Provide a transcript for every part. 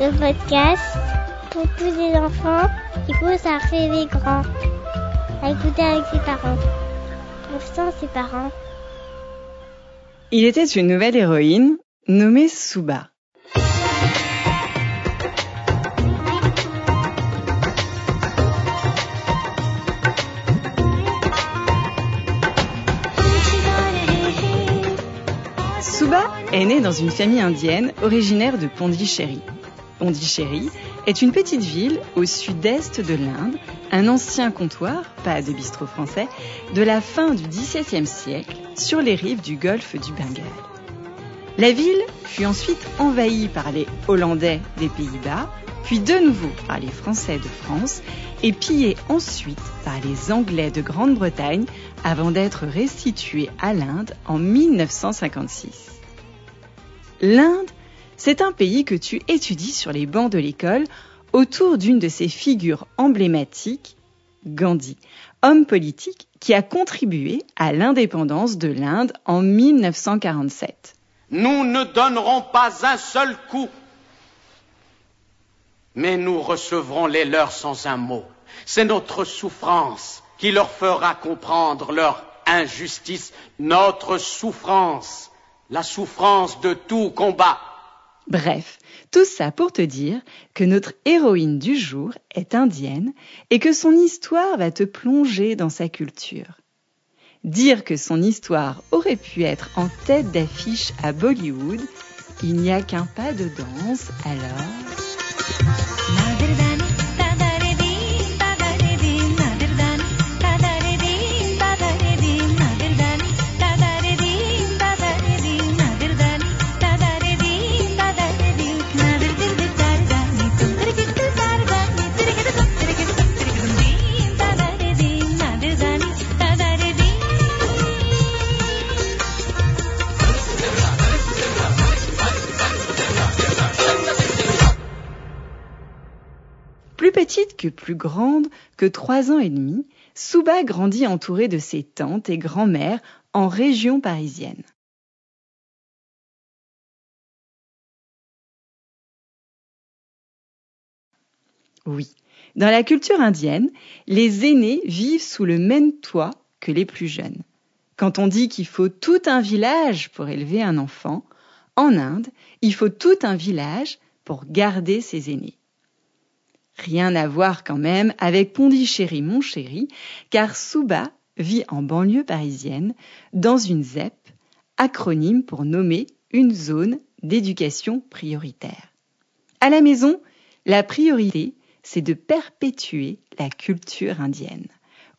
Le podcast pour tous les enfants qui poussent à rêver grand. À écouter avec ses parents. Ses parents. Il était une nouvelle héroïne nommée Suba. Est née dans une famille indienne originaire de Pondichéry. Pondichéry est une petite ville au sud-est de l'Inde, un ancien comptoir, pas de bistrot français, de la fin du XVIIe siècle sur les rives du golfe du Bengale. La ville fut ensuite envahie par les Hollandais des Pays-Bas, puis de nouveau par les Français de France et pillée ensuite par les Anglais de Grande-Bretagne avant d'être restituée à l'Inde en 1956. L'Inde, c'est un pays que tu étudies sur les bancs de l'école autour d'une de ses figures emblématiques, Gandhi, homme politique qui a contribué à l'indépendance de l'Inde en 1947. Nous ne donnerons pas un seul coup, mais nous recevrons les leurs sans un mot. C'est notre souffrance qui leur fera comprendre leur injustice, notre souffrance, la souffrance de tout combat. Bref, tout ça pour te dire que notre héroïne du jour est indienne et que son histoire va te plonger dans sa culture. Dire que son histoire aurait pu être en tête d'affiche à Bollywood, il n'y a qu'un pas de danse alors... plus grande, que trois ans et demi, Souba grandit entourée de ses tantes et grand-mères en région parisienne. Oui, dans la culture indienne, les aînés vivent sous le même toit que les plus jeunes. Quand on dit qu'il faut tout un village pour élever un enfant, en Inde, il faut tout un village pour garder ses aînés. Rien à voir quand même avec Pondichéry mon chéri, car Souba vit en banlieue parisienne, dans une ZEP, acronyme pour nommer une zone d'éducation prioritaire. À la maison, la priorité, c'est de perpétuer la culture indienne.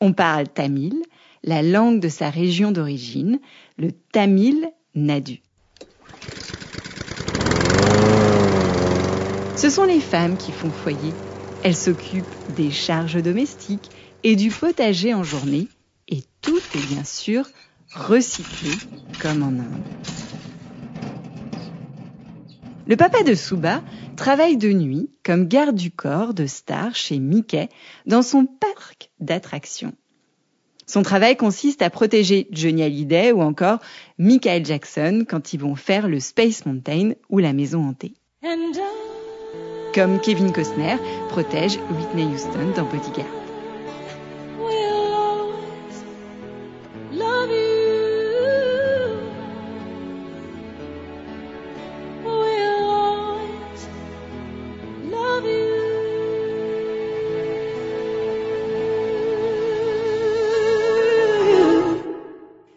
On parle tamil, la langue de sa région d'origine, le tamil nadu. Ce sont les femmes qui font foyer. Elles s'occupent des charges domestiques et du potager en journée, et tout est bien sûr recyclé comme en Inde. Le papa de Souba travaille de nuit comme garde du corps de star chez Mickey dans son parc d'attractions. Son travail consiste à protéger Johnny Hallyday ou encore Michael Jackson quand ils vont faire le Space Mountain ou la maison hantée. Comme Kevin Costner protège Whitney Houston dans Bodyguard.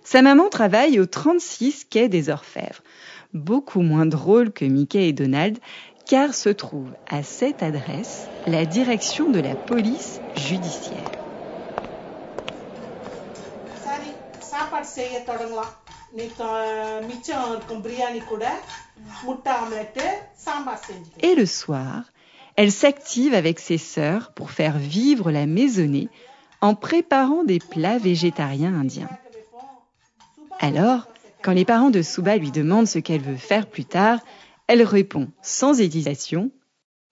Sa maman travaille au 36 quai des Orfèvres. Beaucoup moins drôle que Mickey et Donald, car se trouve à cette adresse la direction de la police judiciaire. Et le soir, elle s'active avec ses sœurs pour faire vivre la maisonnée en préparant des plats végétariens indiens. Alors, quand les parents de Souba lui demandent ce qu'elle veut faire plus tard, elle répond sans hésitation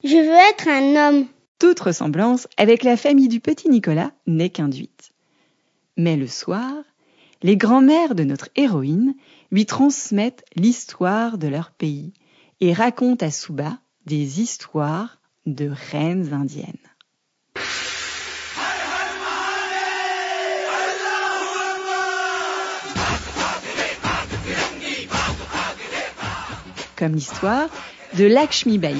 Je veux être un homme. Toute ressemblance avec la famille du petit Nicolas n'est qu'induite. Mais le soir, les grands-mères de notre héroïne lui transmettent l'histoire de leur pays et raconte à Suba des histoires de reines indiennes. Comme l'histoire de Lakshmi Bai,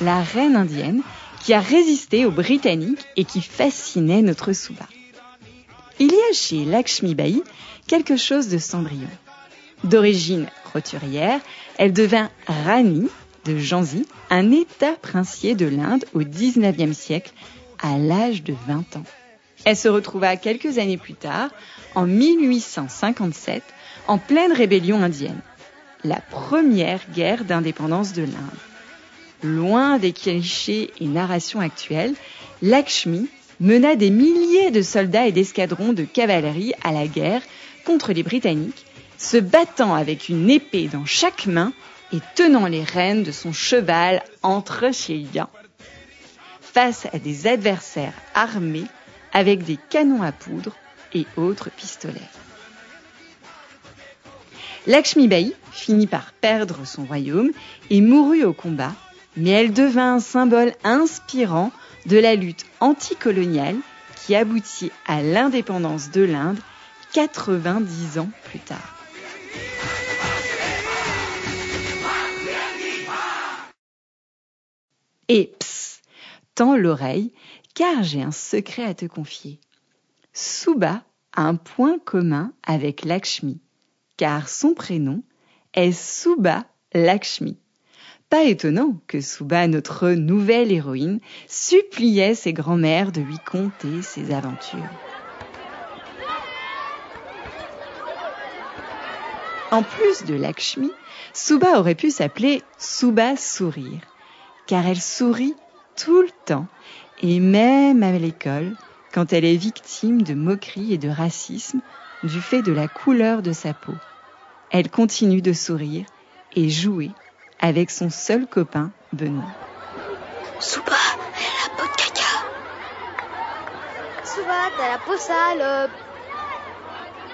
la reine indienne qui a résisté aux Britanniques et qui fascinait notre Suba. Il y a chez Lakshmi Bai quelque chose de Cendrillon. D'origine roturière, elle devint Rani de Jansi, un état princier de l'Inde au XIXe siècle, à l'âge de 20 ans. Elle se retrouva quelques années plus tard, en 1857, en pleine rébellion indienne, la première guerre d'indépendance de l'Inde. Loin des clichés et narrations actuelles, Lakshmi mena des milliers de soldats et d'escadrons de cavalerie à la guerre contre les Britanniques, se battant avec une épée dans chaque main et tenant les rênes de son cheval entre ses liens, face à des adversaires armés avec des canons à poudre et autres pistolets. Lakshmi Bai finit par perdre son royaume et mourut au combat, mais elle devint un symbole inspirant de la lutte anticoloniale qui aboutit à l'indépendance de l'Inde 90 ans plus tard. Et psst, tends l'oreille, car j'ai un secret à te confier. Suba a un point commun avec Lakshmi, car son prénom est Suba Lakshmi. Pas étonnant que Suba, notre nouvelle héroïne, suppliait ses grands-mères de lui conter ses aventures. En plus de Lakshmi, Suba aurait pu s'appeler Suba Sourire, car elle sourit tout le temps, et même à l'école, quand elle est victime de moqueries et de racisme du fait de la couleur de sa peau. Elle continue de sourire et jouer avec son seul copain, Benoît. Souba, elle a la peau de caca. Souba, t'as la peau sale.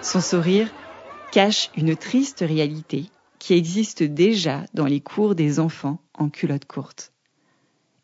Son sourire cache une triste réalité qui existe déjà dans les cours des enfants en culotte courte.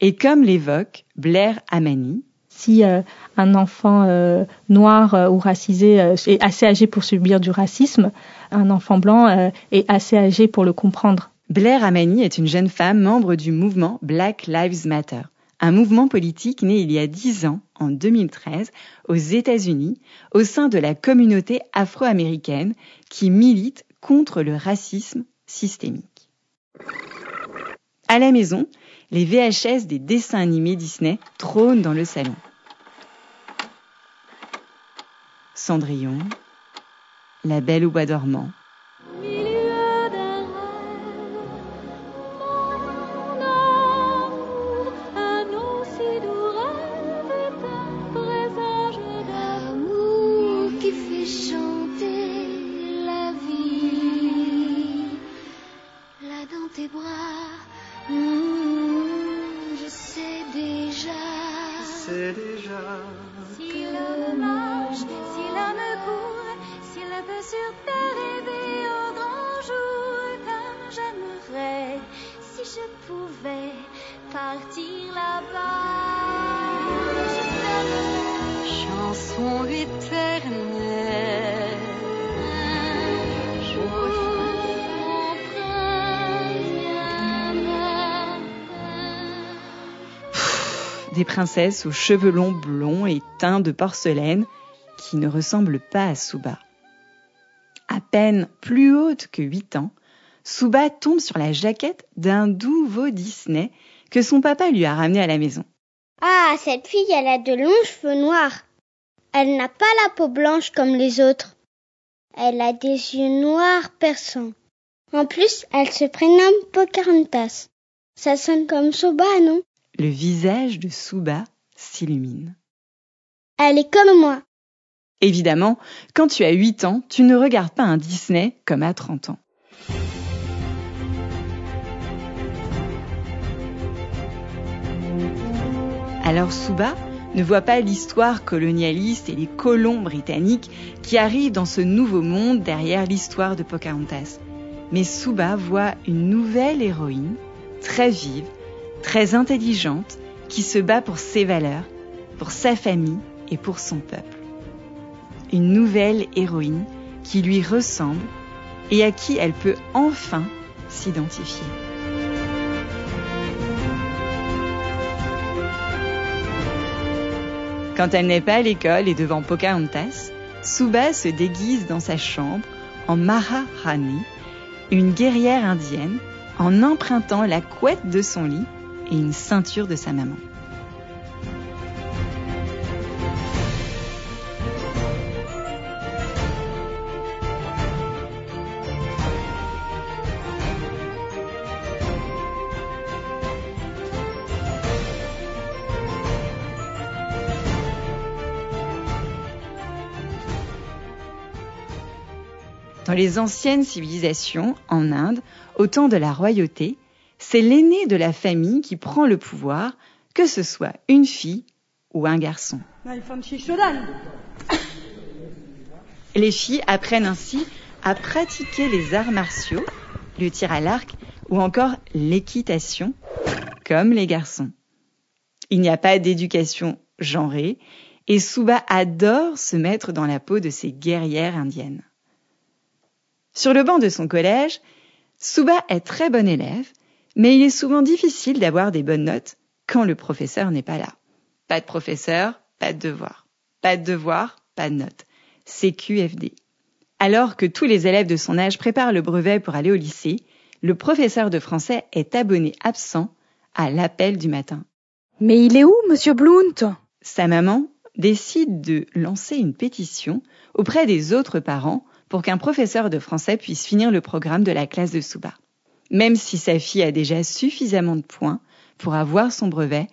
Et comme l'évoque Blair Amani, si euh, un enfant euh, noir euh, ou racisé est assez âgé pour subir du racisme, un enfant blanc est assez âgé pour le comprendre. Blair Amani est une jeune femme membre du mouvement Black Lives Matter, un mouvement politique né il y a dix ans, en 2013, aux États-Unis, au sein de la communauté afro-américaine qui milite contre le racisme systémique. À la maison, les VHS des dessins animés Disney trônent dans le salon. Cendrillon, La Belle au bois dormant, des princesses aux cheveux longs blonds et teints de porcelaine qui ne ressemblent pas à Souba. À peine plus haute que 8 ans, Souba tombe sur la jaquette d'un nouveau Disney que son papa lui a ramené à la maison. Ah, cette fille, elle a de longs cheveux noirs. Elle n'a pas la peau blanche comme les autres. Elle a des yeux noirs perçants. En plus, elle se prénomme Pocahontas. Ça sonne comme Souba, non? Le visage de Souba s'illumine. Elle est comme moi. Évidemment, quand tu as 8 ans, tu ne regardes pas un Disney comme à 30 ans. Alors Souba ne voit pas l'histoire colonialiste et les colons britanniques qui arrivent dans ce nouveau monde derrière l'histoire de Pocahontas. Mais Souba voit une nouvelle héroïne très vive, très intelligente, qui se bat pour ses valeurs, pour sa famille et pour son peuple. Une nouvelle héroïne qui lui ressemble et à qui elle peut enfin s'identifier. Quand elle n'est pas à l'école et devant Pocahontas, Suba se déguise dans sa chambre en Maharani, une guerrière indienne, en empruntant la couette de son lit une ceinture de sa maman. Dans les anciennes civilisations, en Inde, au temps de la royauté, c'est l'aîné de la famille qui prend le pouvoir, que ce soit une fille ou un garçon. Les filles apprennent ainsi à pratiquer les arts martiaux, le tir à l'arc ou encore l'équitation, comme les garçons. Il n'y a pas d'éducation genrée et Suba adore se mettre dans la peau de ces guerrières indiennes. Sur le banc de son collège, Suba est très bon élève, mais il est souvent difficile d'avoir des bonnes notes quand le professeur n'est pas là. Pas de professeur, pas de devoir. Pas de devoir, pas de notes. C'est QFD. Alors que tous les élèves de son âge préparent le brevet pour aller au lycée, le professeur de français est abonné absent à l'appel du matin. Mais il est où, monsieur Blount? Sa maman décide de lancer une pétition auprès des autres parents pour qu'un professeur de français puisse finir le programme de la classe de Suba. Même si sa fille a déjà suffisamment de points pour avoir son brevet,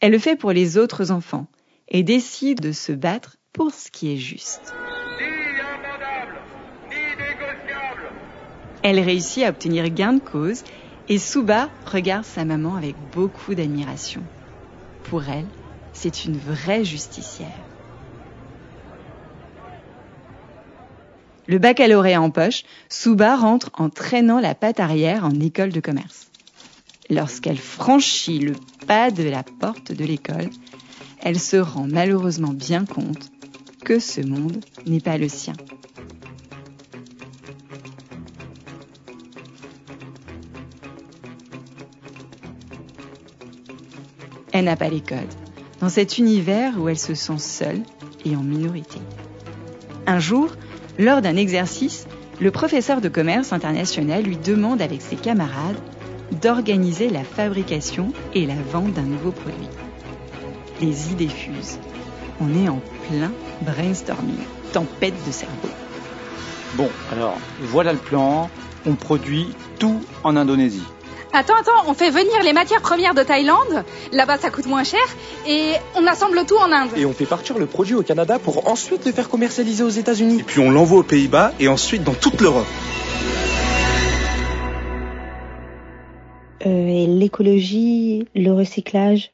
elle le fait pour les autres enfants et décide de se battre pour ce qui est juste. Elle réussit à obtenir gain de cause et Suba regarde sa maman avec beaucoup d'admiration. Pour elle, c'est une vraie justicière. Le baccalauréat en poche, Suba rentre en traînant la patte arrière en école de commerce. Lorsqu'elle franchit le pas de la porte de l'école, elle se rend malheureusement bien compte que ce monde n'est pas le sien. Elle n'a pas les codes, dans cet univers où elle se sent seule et en minorité. Un jour, lors d'un exercice, le professeur de commerce international lui demande avec ses camarades d'organiser la fabrication et la vente d'un nouveau produit. Les idées fusent. On est en plein brainstorming, tempête de cerveau. Bon, alors, voilà le plan. On produit tout en Indonésie. Attends, attends, on fait venir les matières premières de Thaïlande. Là-bas, ça coûte moins cher. Et on assemble tout en Inde. Et on fait partir le produit au Canada pour ensuite le faire commercialiser aux États-Unis. Et puis on l'envoie aux Pays-Bas et ensuite dans toute l'Europe. Euh, et l'écologie, le recyclage,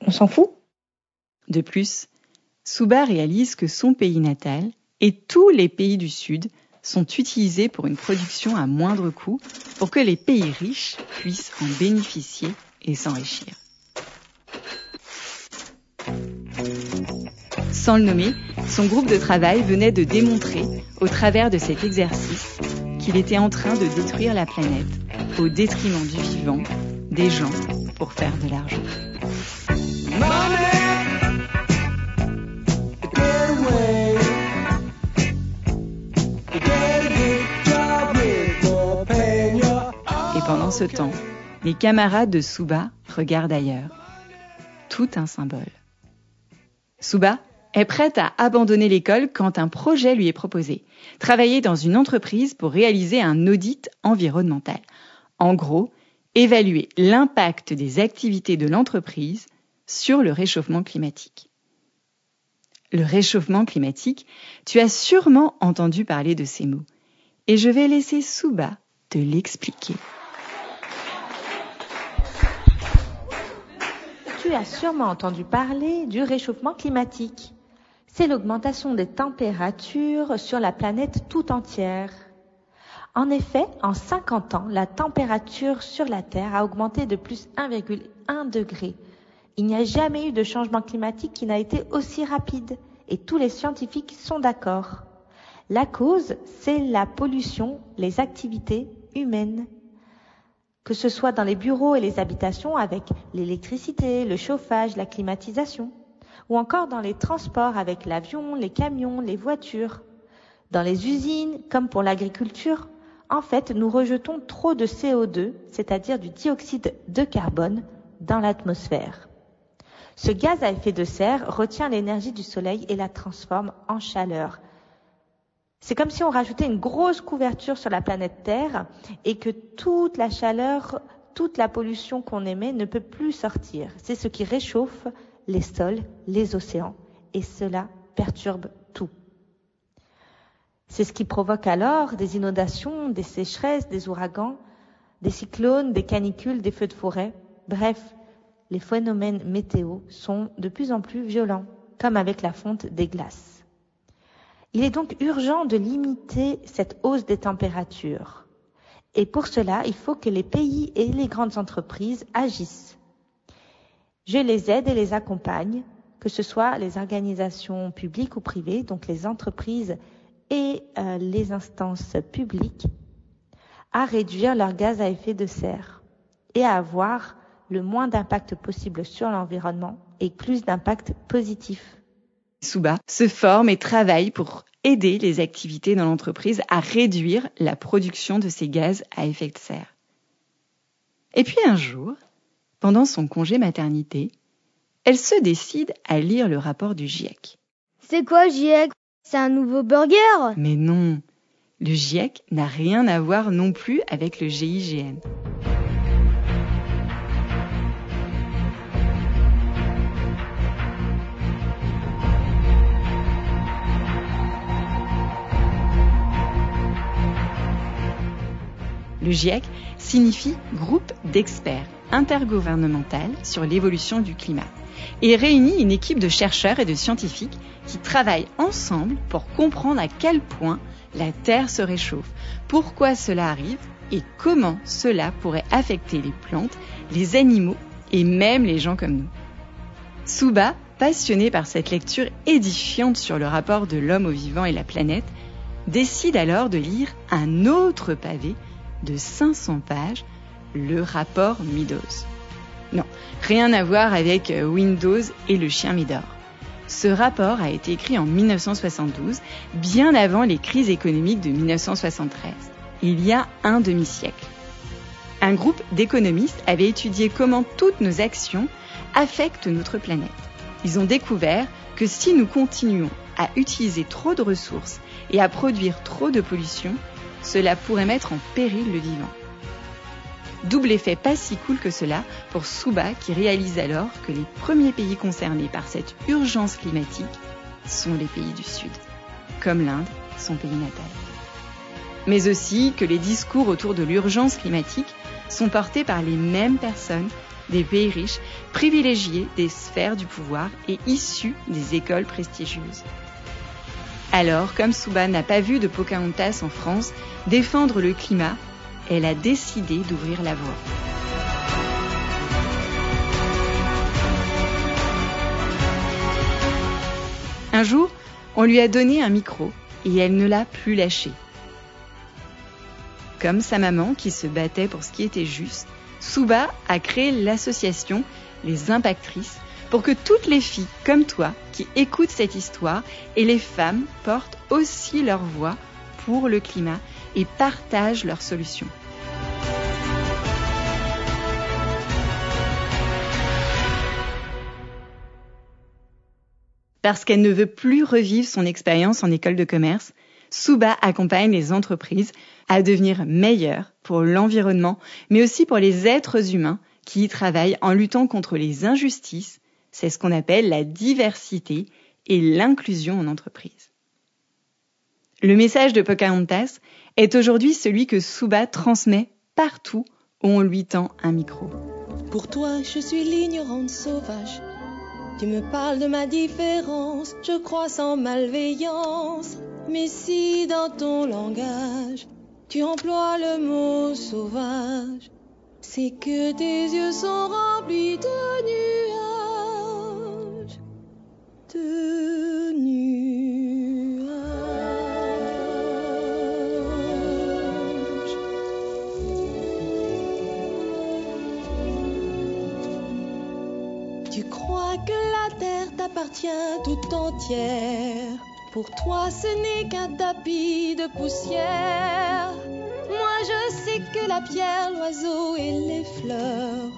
on s'en fout? De plus, Suba réalise que son pays natal et tous les pays du Sud sont utilisés pour une production à moindre coût pour que les pays riches puissent en bénéficier et s'enrichir. Sans le nommer, son groupe de travail venait de démontrer, au travers de cet exercice, qu'il était en train de détruire la planète au détriment du vivant, des gens, pour faire de l'argent. Pendant ce temps, les camarades de Suba regardent ailleurs. Tout un symbole. Suba est prête à abandonner l'école quand un projet lui est proposé. Travailler dans une entreprise pour réaliser un audit environnemental. En gros, évaluer l'impact des activités de l'entreprise sur le réchauffement climatique. Le réchauffement climatique, tu as sûrement entendu parler de ces mots. Et je vais laisser Suba te l'expliquer. Tu as sûrement entendu parler du réchauffement climatique. C'est l'augmentation des températures sur la planète tout entière. En effet, en 50 ans, la température sur la Terre a augmenté de plus 1,1 degré. Il n'y a jamais eu de changement climatique qui n'a été aussi rapide et tous les scientifiques sont d'accord. La cause, c'est la pollution, les activités humaines. Que ce soit dans les bureaux et les habitations avec l'électricité, le chauffage, la climatisation, ou encore dans les transports avec l'avion, les camions, les voitures. Dans les usines, comme pour l'agriculture, en fait, nous rejetons trop de CO2, c'est-à-dire du dioxyde de carbone, dans l'atmosphère. Ce gaz à effet de serre retient l'énergie du soleil et la transforme en chaleur. C'est comme si on rajoutait une grosse couverture sur la planète Terre et que toute la chaleur, toute la pollution qu'on émet ne peut plus sortir. C'est ce qui réchauffe les sols, les océans et cela perturbe tout. C'est ce qui provoque alors des inondations, des sécheresses, des ouragans, des cyclones, des canicules, des feux de forêt. Bref, les phénomènes météo sont de plus en plus violents, comme avec la fonte des glaces. Il est donc urgent de limiter cette hausse des températures. Et pour cela, il faut que les pays et les grandes entreprises agissent. Je les aide et les accompagne, que ce soit les organisations publiques ou privées, donc les entreprises et euh, les instances publiques à réduire leurs gaz à effet de serre et à avoir le moins d'impact possible sur l'environnement et plus d'impact positif. Souba se forme et travaille pour aider les activités dans l'entreprise à réduire la production de ces gaz à effet de serre. Et puis un jour, pendant son congé maternité, elle se décide à lire le rapport du GIEC. C'est quoi GIEC c'est un nouveau burger? Mais non, le GIEC n'a rien à voir non plus avec le GIGN. Le GIEC signifie groupe d'experts intergouvernemental sur l'évolution du climat et réunit une équipe de chercheurs et de scientifiques qui travaillent ensemble pour comprendre à quel point la Terre se réchauffe, pourquoi cela arrive et comment cela pourrait affecter les plantes, les animaux et même les gens comme nous. Suba, passionné par cette lecture édifiante sur le rapport de l'homme au vivant et la planète, décide alors de lire un autre pavé de 500 pages, le rapport Meadows. Non, rien à voir avec euh, Windows et le chien Midor. Ce rapport a été écrit en 1972, bien avant les crises économiques de 1973, il y a un demi-siècle. Un groupe d'économistes avait étudié comment toutes nos actions affectent notre planète. Ils ont découvert que si nous continuons à utiliser trop de ressources et à produire trop de pollution, cela pourrait mettre en péril le vivant. Double effet pas si cool que cela pour Suba qui réalise alors que les premiers pays concernés par cette urgence climatique sont les pays du Sud, comme l'Inde, son pays natal. Mais aussi que les discours autour de l'urgence climatique sont portés par les mêmes personnes des pays riches, privilégiés des sphères du pouvoir et issus des écoles prestigieuses. Alors, comme Suba n'a pas vu de Pocahontas en France défendre le climat elle a décidé d'ouvrir la voie. Un jour, on lui a donné un micro et elle ne l'a plus lâché. Comme sa maman qui se battait pour ce qui était juste, Souba a créé l'association Les Impactrices pour que toutes les filles comme toi qui écoutent cette histoire et les femmes portent aussi leur voix pour le climat et partagent leurs solutions. Parce qu'elle ne veut plus revivre son expérience en école de commerce, Suba accompagne les entreprises à devenir meilleures pour l'environnement, mais aussi pour les êtres humains qui y travaillent en luttant contre les injustices. C'est ce qu'on appelle la diversité et l'inclusion en entreprise. Le message de Pocahontas est aujourd'hui celui que Suba transmet partout où on lui tend un micro. Pour toi, je suis l'ignorante sauvage. Tu me parles de ma différence, je crois sans malveillance. Mais si dans ton langage, tu emploies le mot sauvage. C'est que tes yeux sont remplis de nuages. Tout entière. Pour toi, ce n'est qu'un tapis de poussière. Moi, je sais que la pierre, l'oiseau et les fleurs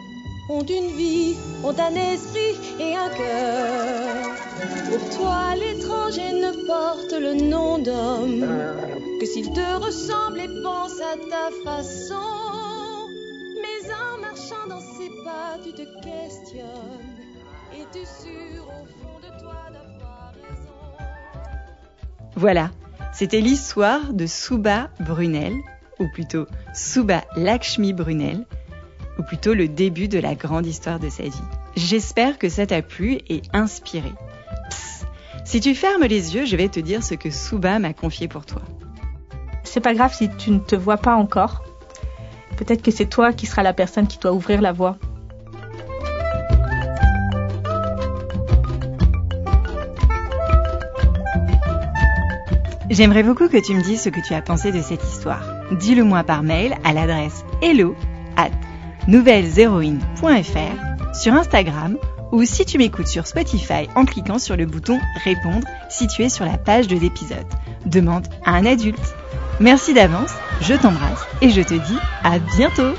ont une vie, ont un esprit et un cœur. Pour toi, l'étranger ne porte le nom d'homme que s'il te ressemble et pense à ta façon. Mais en marchant dans ses pas, tu te questionnes. Es-tu sûr au fond de toi d'avoir raison? Voilà, c'était l'histoire de Souba Brunel, ou plutôt Souba Lakshmi Brunel, ou plutôt le début de la grande histoire de sa vie. J'espère que ça t'a plu et inspiré. Si tu fermes les yeux, je vais te dire ce que Souba m'a confié pour toi. C'est pas grave si tu ne te vois pas encore. Peut-être que c'est toi qui seras la personne qui doit ouvrir la voie. J'aimerais beaucoup que tu me dises ce que tu as pensé de cette histoire. Dis-le moi par mail à l'adresse hello at nouvelleshéroïnes.fr, sur Instagram ou si tu m'écoutes sur Spotify en cliquant sur le bouton répondre situé sur la page de l'épisode. Demande à un adulte. Merci d'avance, je t'embrasse et je te dis à bientôt